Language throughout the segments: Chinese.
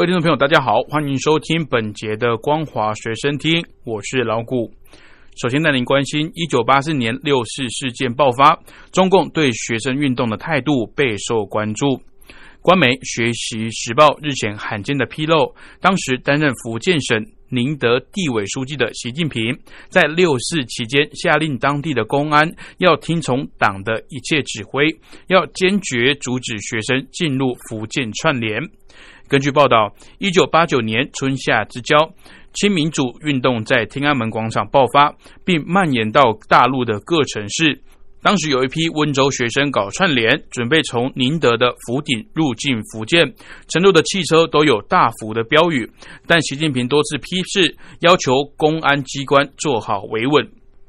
各位听众朋友，大家好，欢迎收听本节的《光华学生听》，我是老谷。首先带您关心，一九八四年六四事件爆发，中共对学生运动的态度备受关注。官媒《学习时报》日前罕见的披露，当时担任福建省宁德地委书记的习近平，在六四期间下令当地的公安要听从党的一切指挥，要坚决阻止学生进入福建串联。根据报道，一九八九年春夏之交，亲民主运动在天安门广场爆发，并蔓延到大陆的各城市。当时有一批温州学生搞串联，准备从宁德的福鼎入境福建，乘坐的汽车都有大幅的标语。但习近平多次批示，要求公安机关做好维稳。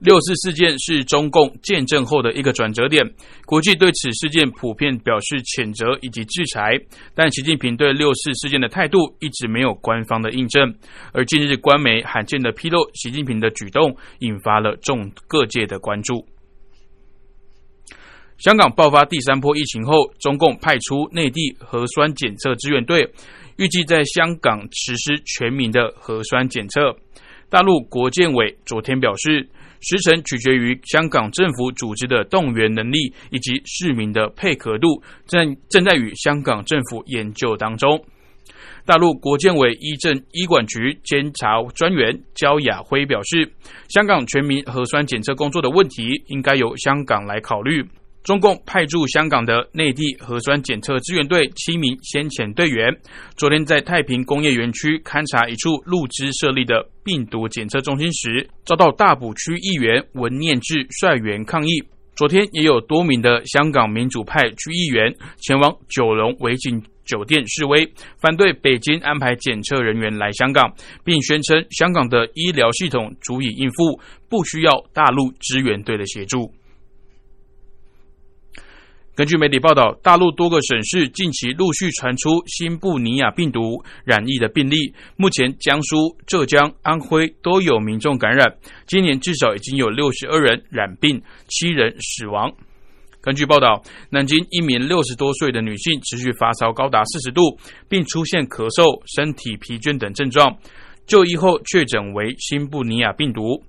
六四事件是中共建政后的一个转折点，国际对此事件普遍表示谴责以及制裁，但习近平对六四事件的态度一直没有官方的印证。而近日官媒罕见的披露习近平的举动，引发了众各界的关注。香港爆发第三波疫情后，中共派出内地核酸检测支援队，预计在香港实施全民的核酸检测。大陆国建委昨天表示，时程取决于香港政府组织的动员能力以及市民的配合度，正正在与香港政府研究当中。大陆国建委医政医管局监察专员焦雅辉表示，香港全民核酸检测工作的问题，应该由香港来考虑。中共派驻香港的内地核酸检测支援队七名先遣队员，昨天在太平工业园区勘察一处陆资设立的病毒检测中心时，遭到大埔区议员文念志率员抗议。昨天也有多名的香港民主派区议员前往九龙维景酒店示威，反对北京安排检测人员来香港，并宣称香港的医疗系统足以应付，不需要大陆支援队的协助。根据媒体报道，大陆多个省市近期陆续传出新布尼亚病毒染疫的病例。目前，江苏、浙江、安徽都有民众感染。今年至少已经有六十二人染病，七人死亡。根据报道，南京一名六十多岁的女性持续发烧高达四十度，并出现咳嗽、身体疲倦等症状，就医后确诊为新布尼亚病毒。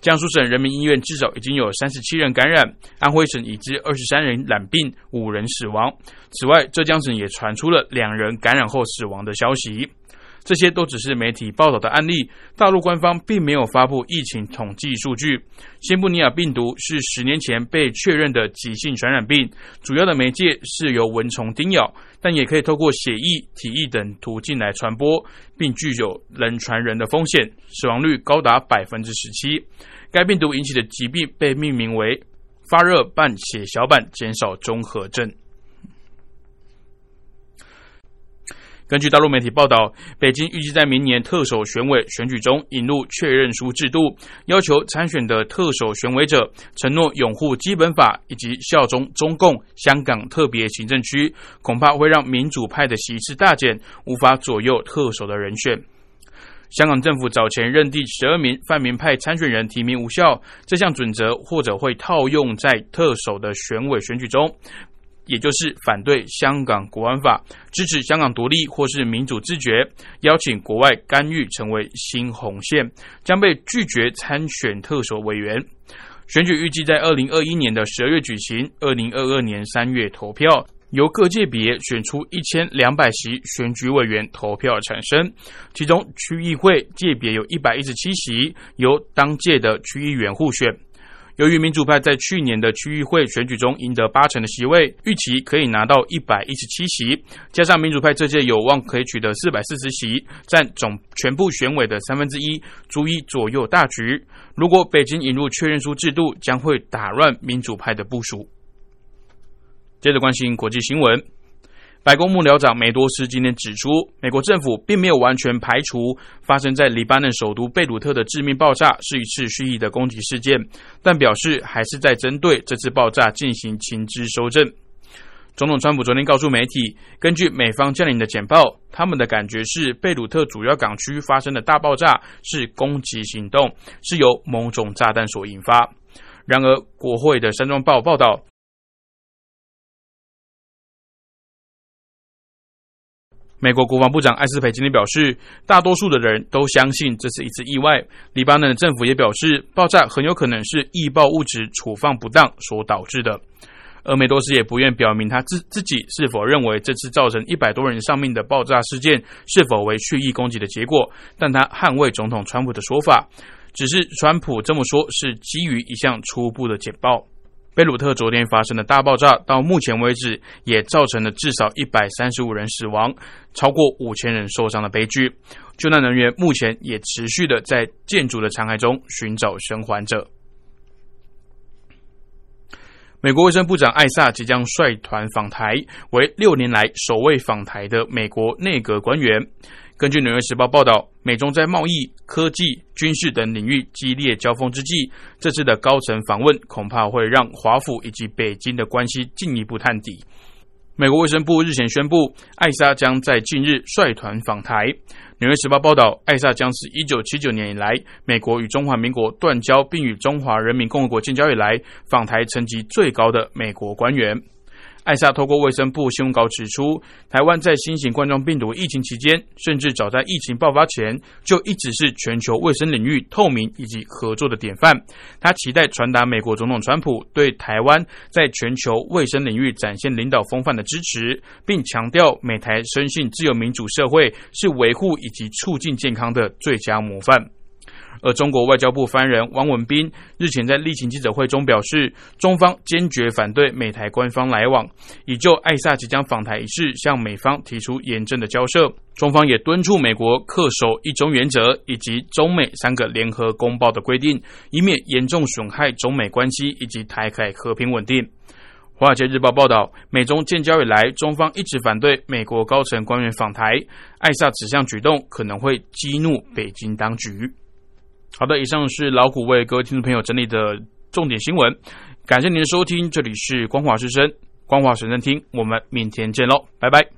江苏省人民医院至少已经有三十七人感染，安徽省已知二十三人染病，五人死亡。此外，浙江省也传出了两人感染后死亡的消息。这些都只是媒体报道的案例，大陆官方并没有发布疫情统计数据。新布尼亚病毒是十年前被确认的急性传染病，主要的媒介是由蚊虫叮咬，但也可以透过血液、体液等途径来传播，并具有人传人的风险，死亡率高达百分之十七。该病毒引起的疾病被命名为发热伴血小板减少综合症。根据大陆媒体报道，北京预计在明年特首选委选举中引入确认书制度，要求参选的特首选委者承诺拥护基本法以及效忠中共香港特别行政区，恐怕会让民主派的席次大减，无法左右特首的人选。香港政府早前认定十二名泛民派参选人提名无效，这项准则或者会套用在特首的选委选举中。也就是反对香港国安法，支持香港独立或是民主自觉，邀请国外干预成为新红线，将被拒绝参选特首委员。选举预计在二零二一年的十二月举行，二零二二年三月投票，由各界别选出一千两百席选举委员投票产生，其中区议会界别有一百一十七席，由当届的区议员互选。由于民主派在去年的区议会选举中赢得八成的席位，预期可以拿到一百一十七席，加上民主派这届有望可以取得四百四十席，占总全部选委的三分之一，足以左右大局。如果北京引入确认书制度，将会打乱民主派的部署。接着关心国际新闻。白宫幕僚长梅多斯今天指出，美国政府并没有完全排除发生在黎巴嫩首都贝鲁特的致命爆炸是一次蓄意的攻击事件，但表示还是在针对这次爆炸进行情资收证。总统川普昨天告诉媒体，根据美方将领的简报，他们的感觉是贝鲁特主要港区发生的大爆炸是攻击行动，是由某种炸弹所引发。然而，国会的山庄报报道，美国国防部长艾斯培今天表示，大多数的人都相信这是一次意外。黎巴嫩政府也表示，爆炸很有可能是易爆物质储放不当所导致的。而梅多斯也不愿表明他自自己是否认为这次造成一百多人丧命的爆炸事件是否为蓄意攻击的结果，但他捍卫总统川普的说法，只是川普这么说是基于一项初步的简报。贝鲁特昨天发生的大爆炸到目前为止也造成了至少一百三十五人死亡，超过五千人受伤的悲剧。救难人员目前也持续的在建筑的残骸中寻找生还者。美国卫生部长艾萨即将率团访台，为六年来首位访台的美国内阁官员。根据《纽约时报》报道，美中在贸易、科技、军事等领域激烈交锋之际，这次的高层访问恐怕会让华府以及北京的关系进一步探底。美国卫生部日前宣布，艾莎将在近日率团访台。纽约时报报道，艾萨将是一九七九年以来美国与中华民国断交，并与中华人民共和国建交以来访台层级最高的美国官员。艾萨透过卫生部新闻稿指出，台湾在新型冠状病毒疫情期间，甚至早在疫情爆发前，就一直是全球卫生领域透明以及合作的典范。他期待传达美国总统川普对台湾在全球卫生领域展现领导风范的支持，并强调美台深信自由民主社会是维护以及促进健康的最佳模范。而中国外交部发言人汪文斌日前在例行记者会中表示，中方坚决反对美台官方来往，已就艾萨即将访台一事向美方提出严正的交涉。中方也敦促美国恪守一中原则以及中美三个联合公报的规定，以免严重损害中美关系以及台海和平稳定。华尔街日报报道，美中建交以来，中方一直反对美国高层官员访台，艾萨此项举动可能会激怒北京当局。好的，以上是老虎为各位听众朋友整理的重点新闻，感谢您的收听，这里是光华之声，光华神声听，我们明天见喽，拜拜。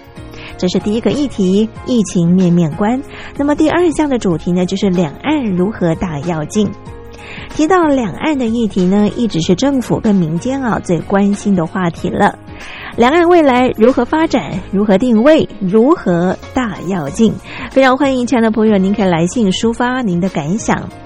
这是第一个议题，疫情面面观。那么第二项的主题呢，就是两岸如何大跃进。提到两岸的议题呢，一直是政府跟民间啊最关心的话题了。两岸未来如何发展？如何定位？如何大跃进？非常欢迎亲爱的朋友，您可以来信抒发您的感想。